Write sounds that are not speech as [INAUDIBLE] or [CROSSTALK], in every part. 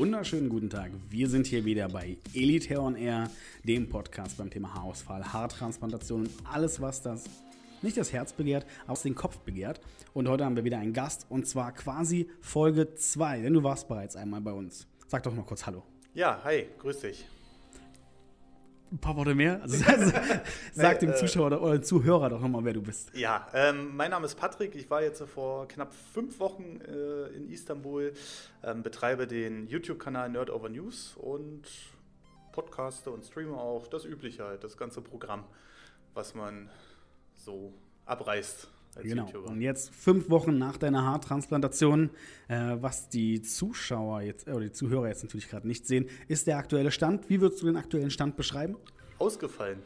wunderschönen guten Tag. Wir sind hier wieder bei Elite on Air, dem Podcast beim Thema Haarausfall, Haartransplantation und alles, was das nicht das Herz begehrt, aus den Kopf begehrt. Und heute haben wir wieder einen Gast und zwar quasi Folge 2, denn du warst bereits einmal bei uns. Sag doch mal kurz Hallo. Ja, hi, grüß dich. Ein paar Worte mehr? Also, [LAUGHS] sag dem äh, Zuschauer oder, oder Zuhörer doch nochmal, wer du bist. Ja, ähm, mein Name ist Patrick. Ich war jetzt vor knapp fünf Wochen äh, in Istanbul, ähm, betreibe den YouTube-Kanal Nerd Over News und podcaste und streame auch das Übliche halt, das ganze Programm, was man so abreißt genau. YouTuber. Und jetzt fünf Wochen nach deiner Haartransplantation, äh, was die Zuschauer jetzt äh, oder die Zuhörer jetzt natürlich gerade nicht sehen, ist der aktuelle Stand. Wie würdest du den aktuellen Stand beschreiben? Ausgefallen.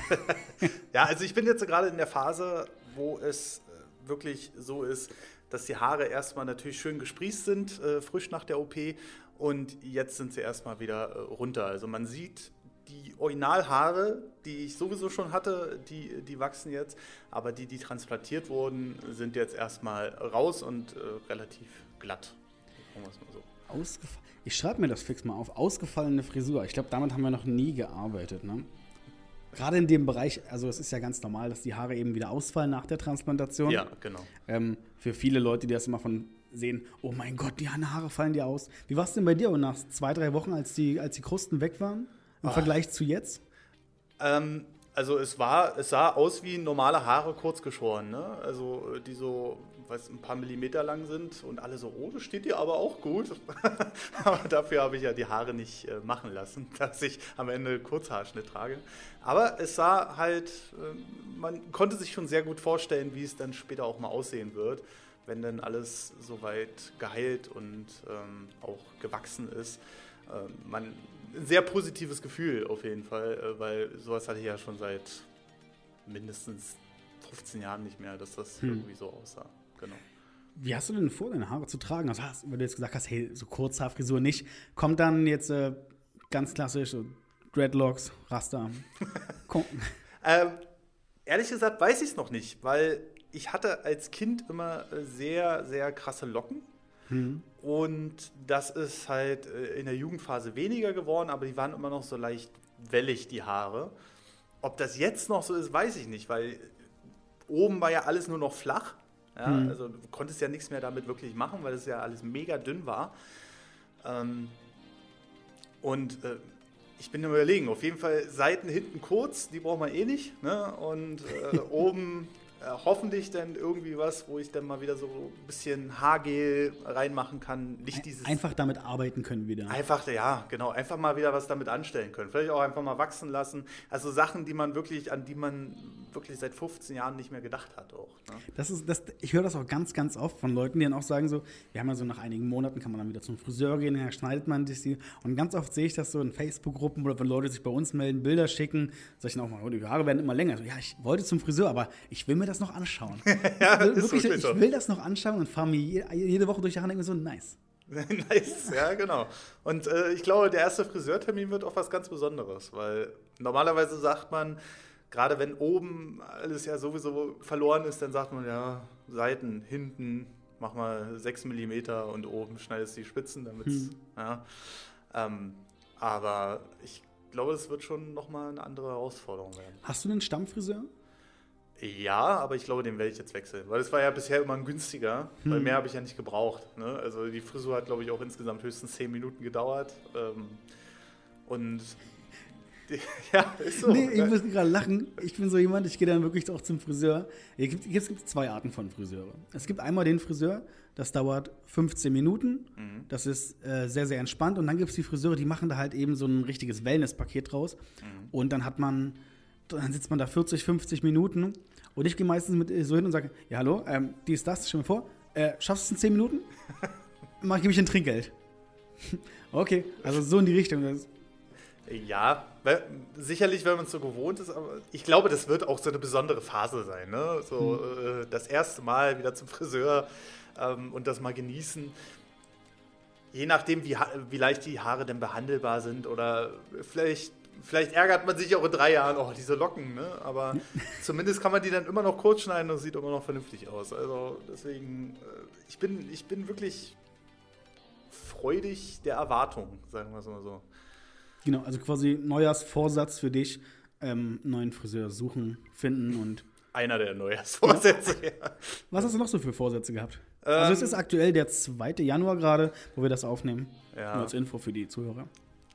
[LAUGHS] ja, also ich bin jetzt gerade in der Phase, wo es äh, wirklich so ist, dass die Haare erstmal natürlich schön gesprießt sind, äh, frisch nach der OP. Und jetzt sind sie erstmal wieder äh, runter. Also man sieht die Originalhaare, die ich sowieso schon hatte, die, die wachsen jetzt, aber die, die transplantiert wurden, sind jetzt erstmal raus und äh, relativ glatt. So. Ausgefallen. Ich schreibe mir das fix mal auf. Ausgefallene Frisur. Ich glaube, damit haben wir noch nie gearbeitet. Ne? Gerade in dem Bereich, also es ist ja ganz normal, dass die Haare eben wieder ausfallen nach der Transplantation. Ja, genau. Ähm, für viele Leute, die das immer von sehen, oh mein Gott, die Haare fallen dir aus. Wie war es denn bei dir und nach zwei, drei Wochen, als die, als die Krusten weg waren? Im Ach. Vergleich zu jetzt? Ähm, also es war, es sah aus wie normale Haare kurz geschoren, ne? Also die so, weiß, ein paar Millimeter lang sind und alle so, oh, das steht dir aber auch gut. [LAUGHS] aber dafür habe ich ja die Haare nicht äh, machen lassen, [LAUGHS] dass ich am Ende Kurzhaarschnitt trage. Aber es sah halt, äh, man konnte sich schon sehr gut vorstellen, wie es dann später auch mal aussehen wird, wenn dann alles soweit geheilt und ähm, auch gewachsen ist. Ähm, man ein sehr positives Gefühl auf jeden Fall, äh, weil sowas hatte ich ja schon seit mindestens 15 Jahren nicht mehr, dass das hm. irgendwie so aussah. Genau. Wie hast du denn vor, deine Haare zu tragen? Also, hast, wenn du jetzt gesagt hast, hey, so Kurzhaarfrisur nicht, kommt dann jetzt äh, ganz klassisch so Dreadlocks, Raster? [LAUGHS] ähm, ehrlich gesagt weiß ich es noch nicht, weil ich hatte als Kind immer sehr, sehr krasse Locken. Hm. Und das ist halt äh, in der Jugendphase weniger geworden, aber die waren immer noch so leicht wellig, die Haare. Ob das jetzt noch so ist, weiß ich nicht, weil oben war ja alles nur noch flach. Ja, hm. Also du konntest ja nichts mehr damit wirklich machen, weil es ja alles mega dünn war. Ähm, und äh, ich bin überlegen, auf jeden Fall Seiten hinten kurz, die braucht man eh nicht. Ne? Und äh, [LAUGHS] oben äh, hoffentlich dann irgendwie was, wo ich dann mal wieder so ein bisschen Haargel reinmachen kann. Nicht dieses einfach damit arbeiten können wieder. Einfach, ja, genau. Einfach mal wieder was damit anstellen können. Vielleicht auch einfach mal wachsen lassen. Also Sachen, die man wirklich, an die man wirklich seit 15 Jahren nicht mehr gedacht hat auch. Ne? Das ist, das, ich höre das auch ganz, ganz oft von Leuten, die dann auch sagen so, wir haben ja so nach einigen Monaten kann man dann wieder zum Friseur gehen, dann schneidet man sich die. Und ganz oft sehe ich das so in Facebook-Gruppen oder wenn Leute sich bei uns melden, Bilder schicken, sag ich dann auch mal, oh, die Haare werden immer länger. So, ja, ich wollte zum Friseur, aber ich will mir das noch anschauen. [LAUGHS] ja, das wirklich, ich will das noch anschauen und fahre mir jede Woche durch die Haare und denke so, nice. [LAUGHS] nice, ja, genau. Und äh, ich glaube, der erste Friseurtermin wird auch was ganz Besonderes, weil normalerweise sagt man, gerade wenn oben alles ja sowieso verloren ist, dann sagt man ja, Seiten, hinten, mach mal 6 mm und oben schneidest die Spitzen, damit hm. ja. Ähm, aber ich glaube, es wird schon nochmal eine andere Herausforderung werden. Hast du einen Stammfriseur? Ja, aber ich glaube, den werde ich jetzt wechseln. Weil es war ja bisher immer ein günstiger, hm. weil mehr habe ich ja nicht gebraucht. Ne? Also die Frisur hat, glaube ich, auch insgesamt höchstens 10 Minuten gedauert. Ähm, und [LAUGHS] ja, ist so. Nee, ich muss gerade lachen. Ich bin so jemand, ich gehe dann wirklich auch zum Friseur. Es gibt, es gibt zwei Arten von Friseure. Es gibt einmal den Friseur, das dauert 15 Minuten. Mhm. Das ist äh, sehr, sehr entspannt. Und dann gibt es die Friseure, die machen da halt eben so ein richtiges Wellness-Paket draus. Mhm. Und dann hat man, dann sitzt man da 40, 50 Minuten. Und ich gehe meistens mit so hin und sage, ja hallo, ähm, die ist das, stell mir vor. Äh, schaffst du es in 10 Minuten? [LAUGHS] Mach ich ein Trinkgeld. [LAUGHS] okay, also so in die Richtung. Ja, weil, sicherlich, wenn man es so gewohnt ist, aber ich glaube, das wird auch so eine besondere Phase sein. Ne? So hm. äh, das erste Mal wieder zum Friseur ähm, und das mal genießen. Je nachdem, wie, wie leicht die Haare denn behandelbar sind oder vielleicht vielleicht ärgert man sich auch in drei Jahren, oh, diese Locken, ne? Aber [LAUGHS] zumindest kann man die dann immer noch kurz schneiden und sieht immer noch vernünftig aus. Also deswegen, äh, ich bin, ich bin wirklich freudig der Erwartung, sagen wir es mal so. Genau, also quasi Neujahrsvorsatz für dich, ähm, neuen Friseur suchen, finden und. Einer der Neujahrsvorsätze, ja. Was hast du noch so für Vorsätze gehabt? Ähm, also es ist aktuell der 2. Januar gerade, wo wir das aufnehmen. Ja. Nur als Info für die Zuhörer.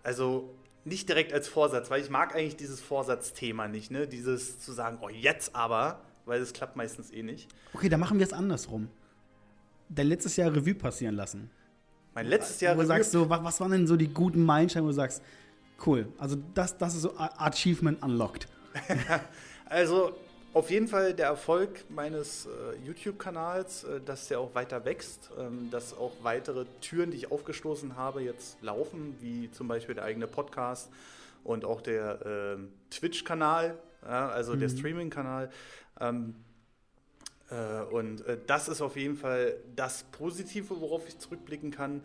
Also nicht direkt als Vorsatz, weil ich mag eigentlich dieses Vorsatzthema nicht, ne? Dieses zu sagen, oh jetzt aber, weil das klappt meistens eh nicht. Okay, dann machen wir es andersrum. Dein letztes Jahr Revue passieren lassen. Mein letztes Jahr Revue. Wo du sagst so, was waren denn so die guten Meilensteine, wo du sagst, cool, also das, das ist so Achievement unlocked. [LAUGHS] also auf jeden Fall der Erfolg meines äh, YouTube-Kanals, äh, dass der auch weiter wächst, ähm, dass auch weitere Türen, die ich aufgestoßen habe, jetzt laufen, wie zum Beispiel der eigene Podcast und auch der äh, Twitch-Kanal, ja, also mhm. der Streaming-Kanal. Ähm, äh, und äh, das ist auf jeden Fall das Positive, worauf ich zurückblicken kann.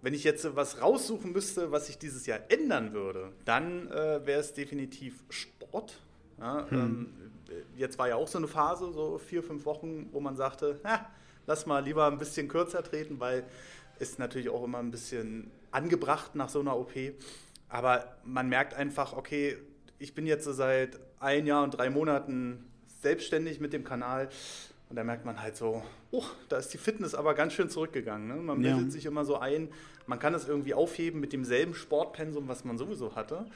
Wenn ich jetzt was raussuchen müsste, was ich dieses Jahr ändern würde, dann äh, wäre es definitiv Sport. Ja, hm. ähm, jetzt war ja auch so eine Phase, so vier, fünf Wochen, wo man sagte, na, lass mal lieber ein bisschen kürzer treten, weil ist natürlich auch immer ein bisschen angebracht nach so einer OP. Aber man merkt einfach, okay, ich bin jetzt so seit ein Jahr und drei Monaten selbstständig mit dem Kanal. Und da merkt man halt so, oh, da ist die Fitness aber ganz schön zurückgegangen. Ne? Man bildet ja. sich immer so ein, man kann es irgendwie aufheben mit demselben Sportpensum, was man sowieso hatte.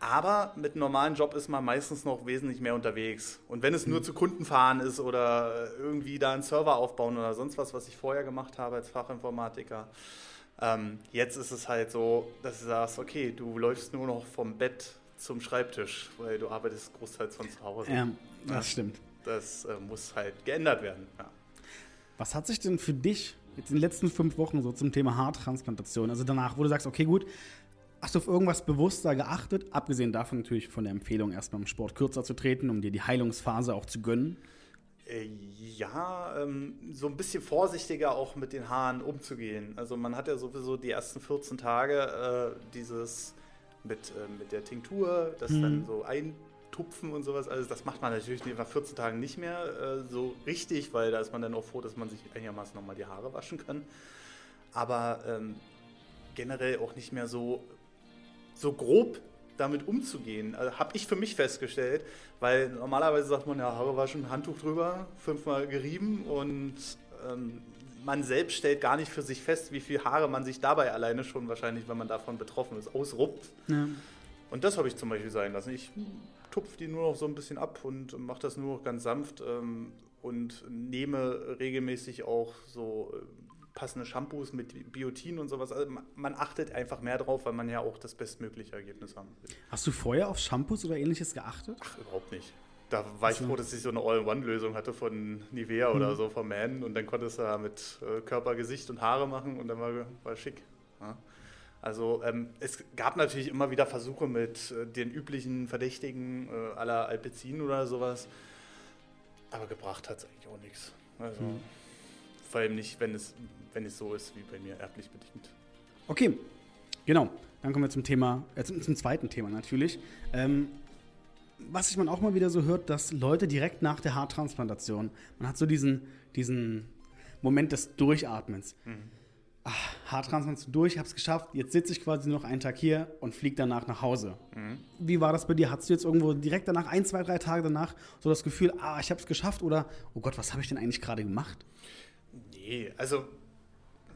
Aber mit einem normalen Job ist man meistens noch wesentlich mehr unterwegs. Und wenn es nur mhm. zu Kunden fahren ist oder irgendwie da einen Server aufbauen oder sonst was, was ich vorher gemacht habe als Fachinformatiker, ähm, jetzt ist es halt so, dass du sagst, okay, du läufst nur noch vom Bett zum Schreibtisch, weil du arbeitest großteils von zu Hause. Ja, das ja, stimmt. Das äh, muss halt geändert werden. Ja. Was hat sich denn für dich jetzt in den letzten fünf Wochen so zum Thema Haartransplantation, also danach, wo du sagst, okay, gut, Hast du auf irgendwas bewusster geachtet? Abgesehen davon natürlich von der Empfehlung, erstmal im Sport kürzer zu treten, um dir die Heilungsphase auch zu gönnen. Äh, ja, ähm, so ein bisschen vorsichtiger auch mit den Haaren umzugehen. Also man hat ja sowieso die ersten 14 Tage äh, dieses mit, äh, mit der Tinktur, das hm. dann so eintupfen und sowas. Also das macht man natürlich nach 14 Tagen nicht mehr äh, so richtig, weil da ist man dann auch froh, dass man sich einigermaßen nochmal die Haare waschen kann. Aber ähm, generell auch nicht mehr so so grob damit umzugehen, also habe ich für mich festgestellt, weil normalerweise sagt man ja, Haare waschen, Handtuch drüber, fünfmal gerieben und ähm, man selbst stellt gar nicht für sich fest, wie viel Haare man sich dabei alleine schon wahrscheinlich, wenn man davon betroffen ist, ausruppt. Ja. Und das habe ich zum Beispiel sein lassen. Ich tupfe die nur noch so ein bisschen ab und mache das nur noch ganz sanft ähm, und nehme regelmäßig auch so äh, passende Shampoos mit Biotin und sowas. Also man achtet einfach mehr drauf, weil man ja auch das bestmögliche Ergebnis haben will. Hast du vorher auf Shampoos oder ähnliches geachtet? Ach, überhaupt nicht. Da war ich froh, dass ich so eine All-in-One-Lösung hatte von Nivea mhm. oder so, von Man. Und dann konntest du da mit äh, Körper, Gesicht und Haare machen und dann war, war schick. Ja. Also ähm, es gab natürlich immer wieder Versuche mit äh, den üblichen Verdächtigen äh, aller Alpezin oder sowas. Aber gebracht hat es eigentlich auch nichts. Also, mhm. Vor allem nicht, wenn es wenn es so ist wie bei mir, erblich bedingt. Okay, genau. Dann kommen wir zum Thema, äh, zum, zum, zweiten Thema natürlich. Ähm, was ich man auch mal wieder so hört, dass Leute direkt nach der Haartransplantation, man hat so diesen, diesen Moment des Durchatmens. Mhm. Ach, Haartransplantation durch, hab's geschafft, jetzt sitze ich quasi noch einen Tag hier und fliege danach nach Hause. Mhm. Wie war das bei dir? Hattest du jetzt irgendwo direkt danach, ein, zwei, drei Tage danach, so das Gefühl, ah, ich hab's geschafft oder, oh Gott, was habe ich denn eigentlich gerade gemacht? Nee, also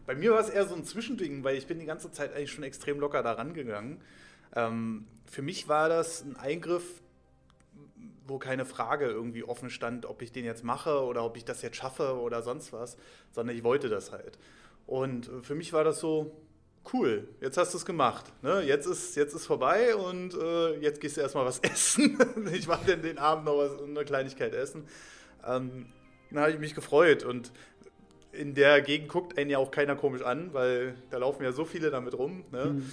bei mir war es eher so ein Zwischending, weil ich bin die ganze Zeit eigentlich schon extrem locker da rangegangen. Ähm, für mich war das ein Eingriff, wo keine Frage irgendwie offen stand, ob ich den jetzt mache oder ob ich das jetzt schaffe oder sonst was, sondern ich wollte das halt. Und für mich war das so, cool, jetzt hast du es gemacht. Ne? Jetzt, ist, jetzt ist vorbei und äh, jetzt gehst du erstmal was [LAUGHS] essen. ich mache dann den Abend noch was, eine Kleinigkeit essen. Ähm, dann habe ich mich gefreut und in der Gegend guckt einen ja auch keiner komisch an, weil da laufen ja so viele damit rum. Ne? Mhm.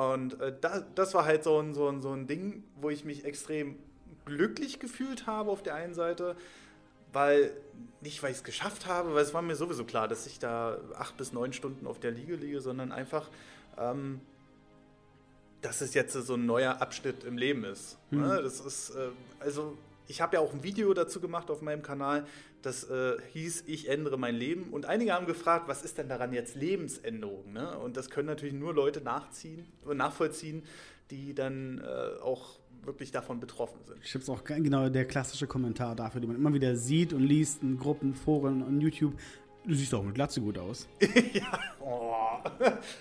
Und äh, da, das war halt so ein, so, ein, so ein Ding, wo ich mich extrem glücklich gefühlt habe auf der einen Seite, weil nicht, weil ich es geschafft habe, weil es war mir sowieso klar, dass ich da acht bis neun Stunden auf der Liege liege, sondern einfach, ähm, dass es jetzt so ein neuer Abschnitt im Leben ist. Mhm. Ne? Das ist, äh, also ich habe ja auch ein Video dazu gemacht auf meinem Kanal, das äh, hieß Ich ändere mein Leben. Und einige haben gefragt, was ist denn daran jetzt Lebensänderung? Ne? Und das können natürlich nur Leute nachziehen, nachvollziehen, die dann äh, auch wirklich davon betroffen sind. Ich habe es auch genau der klassische Kommentar dafür, den man immer wieder sieht und liest in Gruppen, Foren und YouTube. Du siehst auch mit Glatze gut aus. [LAUGHS] ja. Oh.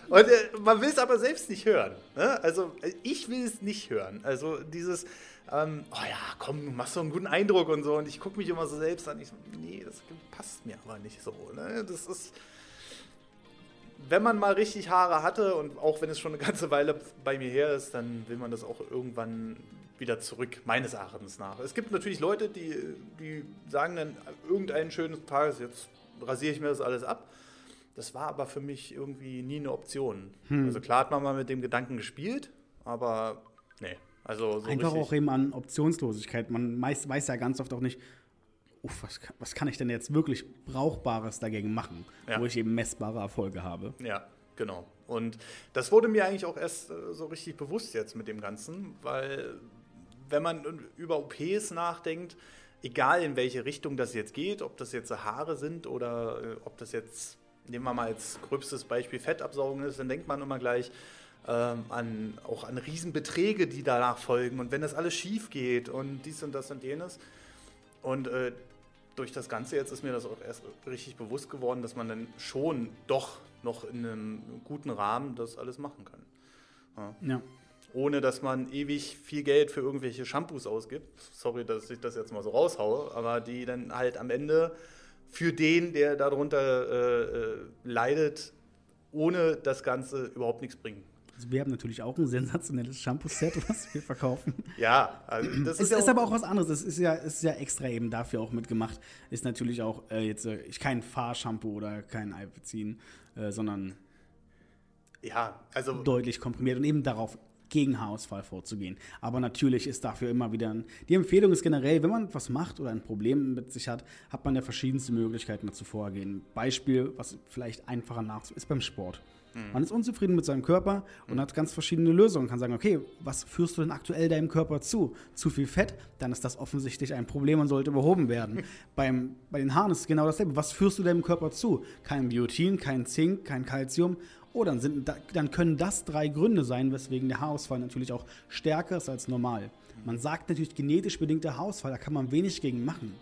Und äh, man will es aber selbst nicht hören. Ne? Also ich will es nicht hören. Also dieses, ähm, oh ja, komm, du machst so einen guten Eindruck und so. Und ich gucke mich immer so selbst an. Ich so, nee, das passt mir aber nicht so. Ne? Das ist, wenn man mal richtig Haare hatte und auch wenn es schon eine ganze Weile bei mir her ist, dann will man das auch irgendwann wieder zurück, meines Erachtens nach. Es gibt natürlich Leute, die, die sagen dann, irgendeinen schönen Tag, jetzt rasiere ich mir das alles ab. Das war aber für mich irgendwie nie eine Option. Hm. Also klar hat man mal mit dem Gedanken gespielt, aber nee. Also so Einfach auch eben an Optionslosigkeit. Man meist, weiß ja ganz oft auch nicht, uff, was, was, kann ich denn jetzt wirklich Brauchbares dagegen machen, ja. wo ich eben messbare Erfolge habe. Ja, genau. Und das wurde mir eigentlich auch erst äh, so richtig bewusst jetzt mit dem Ganzen, weil wenn man über OPs nachdenkt, egal in welche Richtung das jetzt geht, ob das jetzt Haare sind oder äh, ob das jetzt, nehmen wir mal als gröbstes Beispiel Fettabsaugung ist, dann denkt man immer gleich ähm, an, auch an Riesenbeträge, die danach folgen und wenn das alles schief geht und dies und das und jenes. Und äh, durch das Ganze jetzt ist mir das auch erst richtig bewusst geworden, dass man dann schon doch noch in einem guten Rahmen das alles machen kann. Ja. ja ohne dass man ewig viel Geld für irgendwelche Shampoos ausgibt. Sorry, dass ich das jetzt mal so raushaue, aber die dann halt am Ende für den, der darunter äh, äh, leidet, ohne das Ganze überhaupt nichts bringen. Also wir haben natürlich auch ein sensationelles Shampoo-Set, [LAUGHS] was wir verkaufen. ja, also das ist, ja ist aber auch was anderes. Das ist ja, ist ja extra eben dafür auch mitgemacht. Ist natürlich auch äh, jetzt äh, kein Fahrshampoo oder kein Alpezin, äh, sondern ja, also deutlich komprimiert und eben darauf gegen Haarausfall vorzugehen. Aber natürlich ist dafür immer wieder ein, die Empfehlung ist generell, wenn man was macht oder ein Problem mit sich hat, hat man ja verschiedenste Möglichkeiten dazu vorgehen. Beispiel, was vielleicht einfacher nachzu ist beim Sport. Mhm. Man ist unzufrieden mit seinem Körper und mhm. hat ganz verschiedene Lösungen. Kann sagen, okay, was führst du denn aktuell deinem Körper zu? Zu viel Fett? Dann ist das offensichtlich ein Problem und sollte überhoben werden. [LAUGHS] Beim, bei den Haaren ist es genau dasselbe. Was führst du deinem Körper zu? Kein Biotin, kein Zink, kein Calcium Oh, dann, sind, dann können das drei Gründe sein, weswegen der Haarausfall natürlich auch stärker ist als normal. Man sagt natürlich genetisch bedingter Haarausfall, da kann man wenig gegen machen.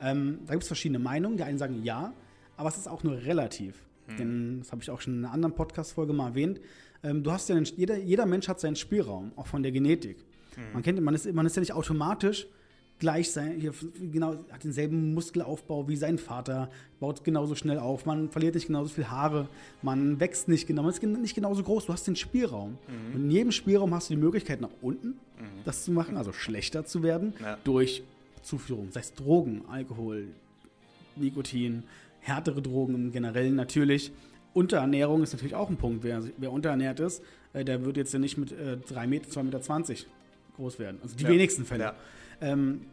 Ähm, da gibt es verschiedene Meinungen. Die einen sagen ja, aber es ist auch nur relativ. Hm. Denn, das habe ich auch schon in einer anderen Podcast-Folge mal erwähnt, ähm, du hast ja einen, jeder, jeder Mensch hat seinen Spielraum, auch von der Genetik. Hm. Man kennt, man ist, man ist ja nicht automatisch gleich sein, hier, genau, hat denselben Muskelaufbau wie sein Vater, baut genauso schnell auf, man verliert nicht genauso viel Haare, man wächst nicht genau, man ist nicht genauso groß, du hast den Spielraum. Mhm. Und in jedem Spielraum hast du die Möglichkeit, nach unten mhm. das zu machen, also schlechter zu werden, ja. durch Zuführung, sei es Drogen, Alkohol, Nikotin, härtere Drogen im Generellen natürlich. Unterernährung ist natürlich auch ein Punkt. Wer, wer unterernährt ist, äh, der wird jetzt ja nicht mit äh, 3 Meter, 2,20 Meter groß werden. Also die ja. wenigsten Fälle. Ja. Ähm,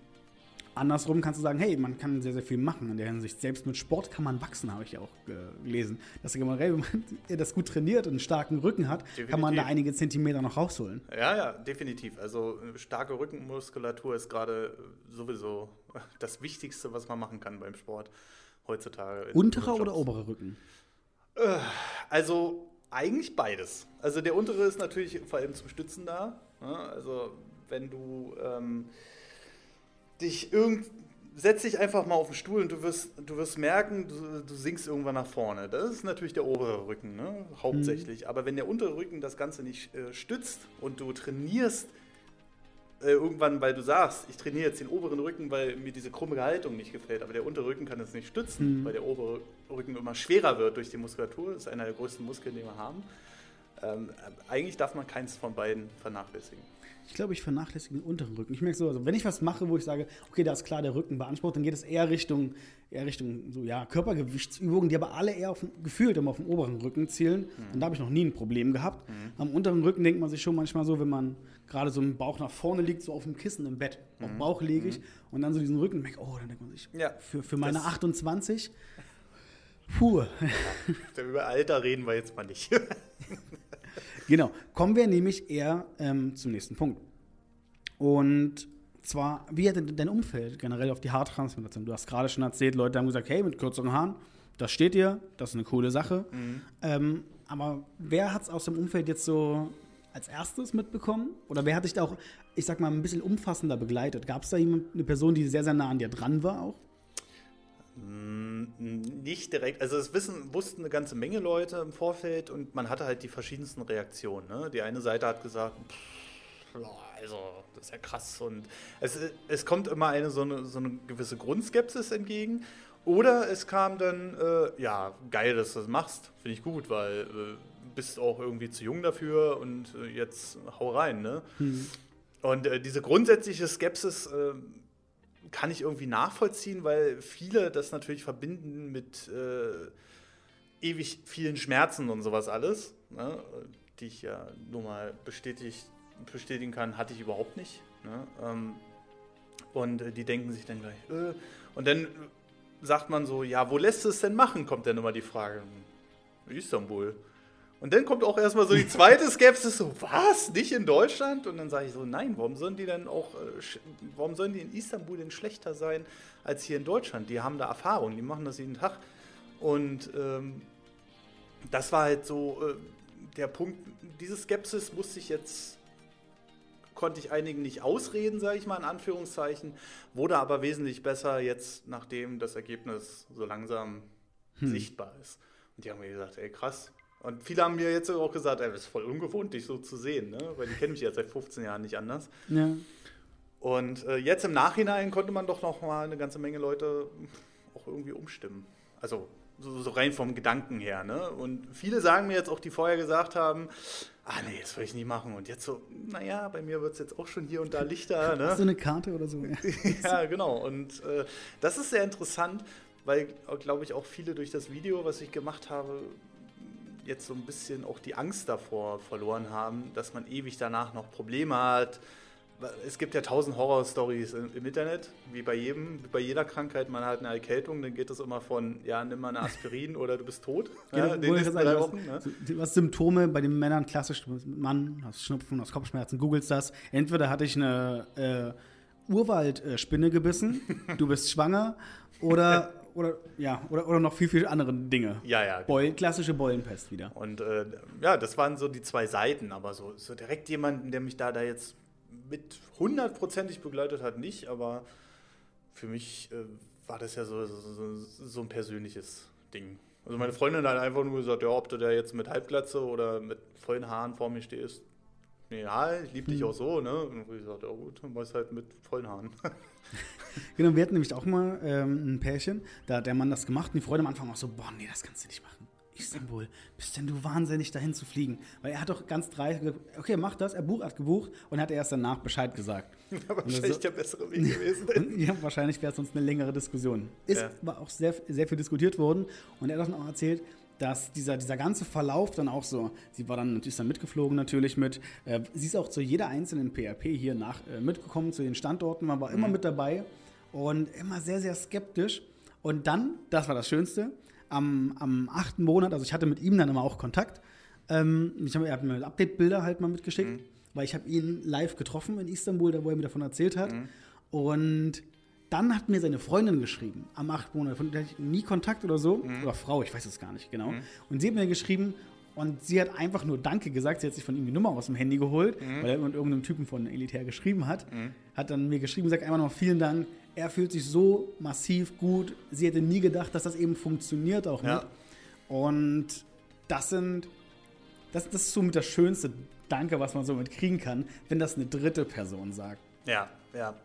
andersrum kannst du sagen, hey, man kann sehr, sehr viel machen in der Hinsicht. Selbst mit Sport kann man wachsen, habe ich ja auch gelesen. Dass generell, wenn man [LAUGHS] das gut trainiert und einen starken Rücken hat, definitiv. kann man da einige Zentimeter noch rausholen. Ja, ja, definitiv. Also äh, starke Rückenmuskulatur ist gerade äh, sowieso [LAUGHS] das Wichtigste, was man machen kann beim Sport heutzutage. Unterer oder oberer Rücken? Äh, also eigentlich beides. Also der untere ist natürlich vor allem zum Stützen da. Ne? Also wenn du ähm, dich irgend setz dich einfach mal auf den Stuhl und du wirst, du wirst merken, du, du sinkst irgendwann nach vorne. Das ist natürlich der obere Rücken, ne? hauptsächlich. Mhm. Aber wenn der untere Rücken das Ganze nicht äh, stützt und du trainierst äh, irgendwann, weil du sagst, ich trainiere jetzt den oberen Rücken, weil mir diese krumme Haltung nicht gefällt, aber der untere Rücken kann das nicht stützen, mhm. weil der obere Rücken immer schwerer wird durch die Muskulatur. Das ist einer der größten Muskeln, die wir haben. Ähm, eigentlich darf man keins von beiden vernachlässigen. Ich glaube, ich vernachlässige den unteren Rücken. Ich merke so, also wenn ich was mache, wo ich sage, okay, da ist klar der Rücken beansprucht, dann geht es eher Richtung, eher Richtung so, ja, Körpergewichtsübungen, die aber alle eher auf, gefühlt immer auf den oberen Rücken zielen. Mhm. Und da habe ich noch nie ein Problem gehabt. Mhm. Am unteren Rücken denkt man sich schon manchmal so, wenn man gerade so im Bauch nach vorne liegt, so auf dem Kissen im Bett, mhm. auf dem Bauch lege ich mhm. und dann so diesen Rücken merke, oh, dann denkt man sich, ja, für, für meine 28, puh. Ja, über Alter reden wir jetzt mal nicht. [LAUGHS] Genau. Kommen wir nämlich eher ähm, zum nächsten Punkt. Und zwar, wie hat denn dein Umfeld generell auf die Haartransplantation? Du hast gerade schon erzählt, Leute haben gesagt, hey, mit kürzeren Haaren, das steht dir, das ist eine coole Sache. Mhm. Ähm, aber wer hat es aus dem Umfeld jetzt so als erstes mitbekommen? Oder wer hat dich da auch, ich sag mal, ein bisschen umfassender begleitet? Gab es da jemand, eine Person, die sehr, sehr nah an dir dran war auch? Nicht direkt, also das wissen, wussten eine ganze Menge Leute im Vorfeld und man hatte halt die verschiedensten Reaktionen. Ne? Die eine Seite hat gesagt, pff, also das ist ja krass und es, es kommt immer eine so, eine so eine gewisse Grundskepsis entgegen. Oder es kam dann, äh, ja, geil, dass du das machst, finde ich gut, weil äh, bist auch irgendwie zu jung dafür und äh, jetzt hau rein, ne? Mhm. Und äh, diese grundsätzliche Skepsis äh, kann ich irgendwie nachvollziehen, weil viele das natürlich verbinden mit äh, ewig vielen Schmerzen und sowas alles, ne? die ich ja nur mal bestätigen kann, hatte ich überhaupt nicht. Ne? Ähm, und äh, die denken sich dann gleich, äh, und dann sagt man so, ja, wo lässt es denn machen, kommt dann immer die Frage. Istanbul. Und dann kommt auch erstmal so die zweite Skepsis, so, was, nicht in Deutschland? Und dann sage ich so, nein, warum sollen die denn auch, äh, warum sollen die in Istanbul denn schlechter sein als hier in Deutschland? Die haben da Erfahrung, die machen das jeden Tag. Und ähm, das war halt so äh, der Punkt, diese Skepsis musste ich jetzt, konnte ich einigen nicht ausreden, sage ich mal in Anführungszeichen, wurde aber wesentlich besser jetzt, nachdem das Ergebnis so langsam hm. sichtbar ist. Und die haben mir gesagt, ey krass, und viele haben mir jetzt auch gesagt, ey, das ist voll ungewohnt, dich so zu sehen, ne? weil die kennen mich ja seit 15 Jahren nicht anders. Ja. Und äh, jetzt im Nachhinein konnte man doch noch mal eine ganze Menge Leute auch irgendwie umstimmen. Also so, so rein vom Gedanken her. Ne? Und viele sagen mir jetzt auch, die vorher gesagt haben, ah nee, das will ich nicht machen. Und jetzt so, naja, bei mir wird es jetzt auch schon hier und da lichter. Ne? Du eine Karte oder so? [LAUGHS] ja, genau. Und äh, das ist sehr interessant, weil, glaube ich, auch viele durch das Video, was ich gemacht habe, jetzt so ein bisschen auch die Angst davor verloren haben, dass man ewig danach noch Probleme hat. Es gibt ja tausend Horror-Stories im Internet, wie bei jedem, wie bei jeder Krankheit. Man hat eine Erkältung, dann geht es immer von, ja, nimm mal eine Aspirin [LAUGHS] oder du bist tot. Genau, ja, den drei Wochen, ne? Was Symptome bei den Männern klassisch, Mann, hast Schnupfen, hast Kopfschmerzen, googelst das. Entweder hatte ich eine äh, Urwaldspinne gebissen, du bist schwanger, oder [LAUGHS] oder ja, oder, oder noch viel, viel andere Dinge. Ja, ja. Genau. Beul, klassische Beulenpest wieder. Und äh, ja, das waren so die zwei Seiten, aber so, so direkt jemanden, der mich da, da jetzt mit hundertprozentig begleitet hat, nicht, aber für mich äh, war das ja so, so, so, ein persönliches Ding. Also meine Freundin hat einfach nur gesagt, ja, ob du da jetzt mit Halbglatze oder mit vollen Haaren vor mir stehst, ja, ich liebe dich hm. auch so, ne? Und ich gesagt, ja gut, dann war halt mit vollen Haaren. [LAUGHS] genau, wir hatten nämlich auch mal ähm, ein Pärchen, da hat der Mann das gemacht und die Freude am Anfang auch so, boah, nee, das kannst du nicht machen. Istanbul, bist denn du wahnsinnig dahin zu fliegen? Weil er hat doch ganz dreist gesagt, okay, mach das, er buch, hat gebucht und hat erst danach Bescheid gesagt. [LAUGHS] Ja, wahrscheinlich so, der bessere Weg gewesen. [LAUGHS] und, ja, wahrscheinlich wäre es sonst eine längere Diskussion. Ist ja. war auch sehr, sehr viel diskutiert worden und er hat auch erzählt, dass dieser, dieser ganze Verlauf dann auch so, sie war dann natürlich dann mitgeflogen natürlich mit, äh, sie ist auch zu jeder einzelnen PRP hier nach äh, mitgekommen, zu den Standorten, man war immer mhm. mit dabei und immer sehr, sehr skeptisch. Und dann, das war das Schönste, am, am achten Monat, also ich hatte mit ihm dann immer auch Kontakt, ähm, ich hab, er hat mir Update-Bilder halt mal mitgeschickt, mhm. weil ich habe ihn live getroffen in Istanbul, da wo er mir davon erzählt hat. Mhm. Und dann hat mir seine Freundin geschrieben, am acht Monat, von der ich nie Kontakt oder so, mhm. oder Frau, ich weiß es gar nicht genau. Mhm. Und sie hat mir geschrieben, und sie hat einfach nur Danke gesagt. Sie hat sich von ihm die Nummer aus dem Handy geholt, mhm. weil er mit irgendeinem Typen von Elitär geschrieben hat. Mhm. Hat dann mir geschrieben, sagt einfach noch vielen Dank. Er fühlt sich so massiv gut. Sie hätte nie gedacht, dass das eben funktioniert auch ja. nicht. Und das sind, das, das ist so mit das schönste Danke, was man so mitkriegen kann, wenn das eine dritte Person sagt. Ja, ja.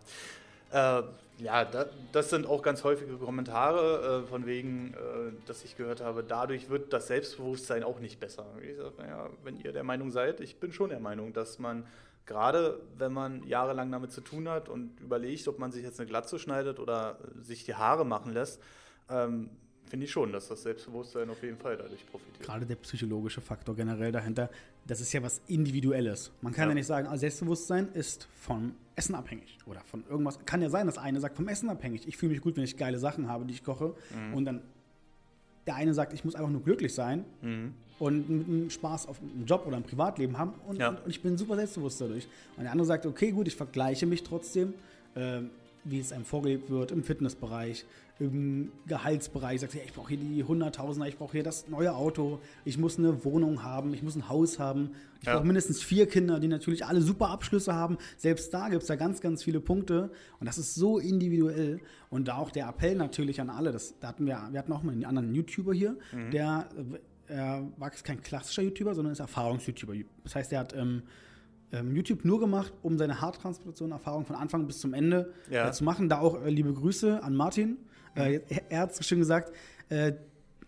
Äh, ja, da, das sind auch ganz häufige Kommentare, äh, von wegen, äh, dass ich gehört habe, dadurch wird das Selbstbewusstsein auch nicht besser. Ich sage, naja, wenn ihr der Meinung seid, ich bin schon der Meinung, dass man gerade, wenn man jahrelang damit zu tun hat und überlegt, ob man sich jetzt eine Glatze schneidet oder sich die Haare machen lässt, ähm, finde ich schon, dass das Selbstbewusstsein auf jeden Fall dadurch profitiert. Gerade der psychologische Faktor generell dahinter, das ist ja was Individuelles. Man kann ja, ja nicht sagen, also Selbstbewusstsein ist von Essen abhängig oder von irgendwas. Kann ja sein, dass eine sagt, vom Essen abhängig. Ich fühle mich gut, wenn ich geile Sachen habe, die ich koche. Mhm. Und dann der eine sagt, ich muss einfach nur glücklich sein mhm. und einen Spaß auf einem Job oder im Privatleben haben und, ja. und, und, ich bin super selbstbewusst dadurch. Und der andere sagt, okay, gut, ich vergleiche mich trotzdem äh, wie es einem vorgelebt wird im Fitnessbereich, im Gehaltsbereich. Sagt, ja, ich brauche hier die Hunderttausender, ich brauche hier das neue Auto, ich muss eine Wohnung haben, ich muss ein Haus haben. Ich ja. brauche mindestens vier Kinder, die natürlich alle super Abschlüsse haben. Selbst da gibt es da ganz, ganz viele Punkte. Und das ist so individuell. Und da auch der Appell natürlich an alle. Das, da hatten wir, wir hatten auch mal einen anderen YouTuber hier, mhm. der er war kein klassischer YouTuber, sondern ist Erfahrungs-YouTuber. Das heißt, er hat ähm, ähm, YouTube nur gemacht, um seine Haartransplantation-Erfahrung von Anfang bis zum Ende ja. äh, zu machen. Da auch äh, liebe Grüße an Martin. Äh, mhm. er, hat so schön gesagt, äh,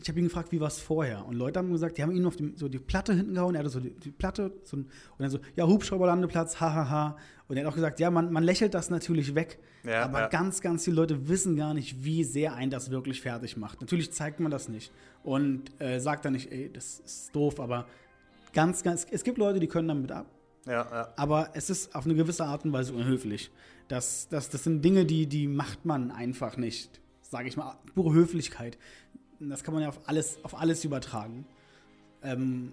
ich habe ihn gefragt, wie war es vorher? Und Leute haben gesagt, die haben ihn auf die, so die Platte hinten gehauen. Er hatte so die, die Platte so und dann so, ja, Hubschrauberlandeplatz, hahaha. Und er hat auch gesagt, ja, man, man lächelt das natürlich weg. Ja, aber ja. ganz, ganz viele Leute wissen gar nicht, wie sehr ein das wirklich fertig macht. Natürlich zeigt man das nicht und äh, sagt dann nicht, ey, das ist doof, aber ganz, ganz, es gibt Leute, die können damit ab. Ja, ja. Aber es ist auf eine gewisse Art und Weise unhöflich. Das, das, das sind Dinge, die, die macht man einfach nicht. Sage ich mal, pure Höflichkeit. Das kann man ja auf alles, auf alles übertragen. Ähm,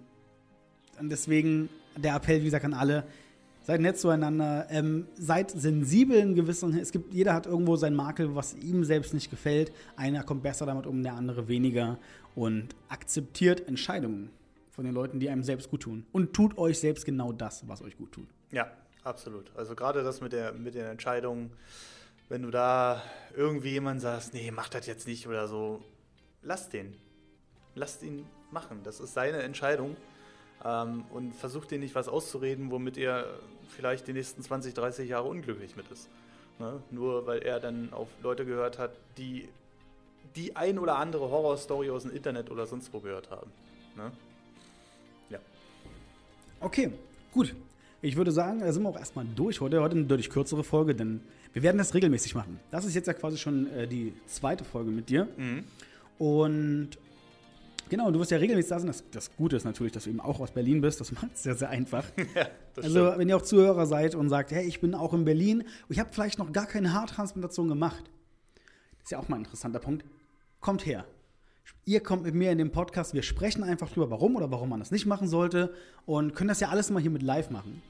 und deswegen der Appell, wie gesagt, an alle, seid nett zueinander, ähm, seid sensibel in gewissen, es gibt, jeder hat irgendwo seinen Makel, was ihm selbst nicht gefällt. Einer kommt besser damit um, der andere weniger und akzeptiert Entscheidungen von den Leuten, die einem selbst gut tun. Und tut euch selbst genau das, was euch gut tut. Ja, absolut. Also gerade das mit, der, mit den Entscheidungen, wenn du da irgendwie jemand sagst, nee, mach das jetzt nicht oder so, lasst den. Lasst ihn machen. Das ist seine Entscheidung. Ähm, und versucht dir nicht was auszureden, womit er vielleicht die nächsten 20, 30 Jahre unglücklich mit ist. Ne? Nur weil er dann auf Leute gehört hat, die die ein oder andere Horrorstory aus dem Internet oder sonst wo gehört haben. Ne? Ja. Okay, gut. Ich würde sagen, da sind wir auch erstmal durch heute. Heute eine deutlich kürzere Folge, denn wir werden das regelmäßig machen. Das ist jetzt ja quasi schon äh, die zweite Folge mit dir. Mhm. Und genau, du wirst ja regelmäßig da sein. Das, das, Gute ist natürlich, dass du eben auch aus Berlin bist. Das macht es sehr, sehr einfach. [LAUGHS] ja, also, stimmt. wenn ihr auch Zuhörer seid und sagt, hey, ich bin auch in Berlin und ich habe vielleicht noch gar keine Haartransplantation gemacht. Das ist ja auch mal ein interessanter Punkt kommt her. Ihr kommt mit mir in den Podcast, wir sprechen einfach drüber, warum oder warum man das nicht machen sollte und können das ja alles mal hier mit live machen.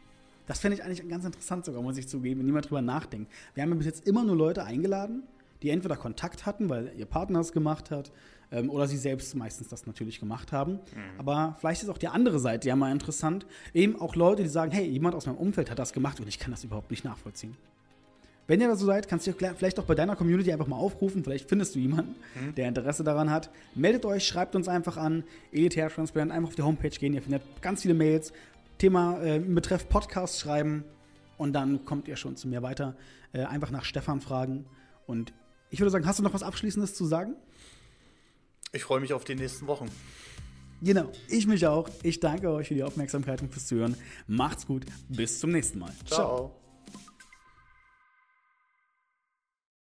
Das fände ich eigentlich ganz interessant sogar, muss ich zugeben, wenn niemand drüber nachdenkt. Wir haben ja bis jetzt immer nur Leute eingeladen, die entweder Kontakt hatten, weil ihr Partner es gemacht hat, ähm, oder sie selbst meistens das natürlich gemacht haben. Mhm. Aber vielleicht ist auch die andere Seite ja mal interessant. Eben auch Leute, die sagen, hey, jemand aus meinem Umfeld hat das gemacht und ich kann das überhaupt nicht nachvollziehen. Wenn ihr da so seid, kannst du vielleicht auch bei deiner Community einfach mal aufrufen. Vielleicht findest du jemanden, mhm. der Interesse daran hat. Meldet euch, schreibt uns einfach an. Elitär Transparent, einfach auf die Homepage gehen. Ihr findet ganz viele Mails. Thema äh, im Betreff Podcast schreiben. Und dann kommt ihr schon zu mir weiter. Äh, einfach nach Stefan fragen. Und ich würde sagen, hast du noch was Abschließendes zu sagen? Ich freue mich auf die nächsten Wochen. Genau, ich mich auch. Ich danke euch für die Aufmerksamkeit und fürs Zuhören. Macht's gut. Bis zum nächsten Mal. Ciao. Ciao.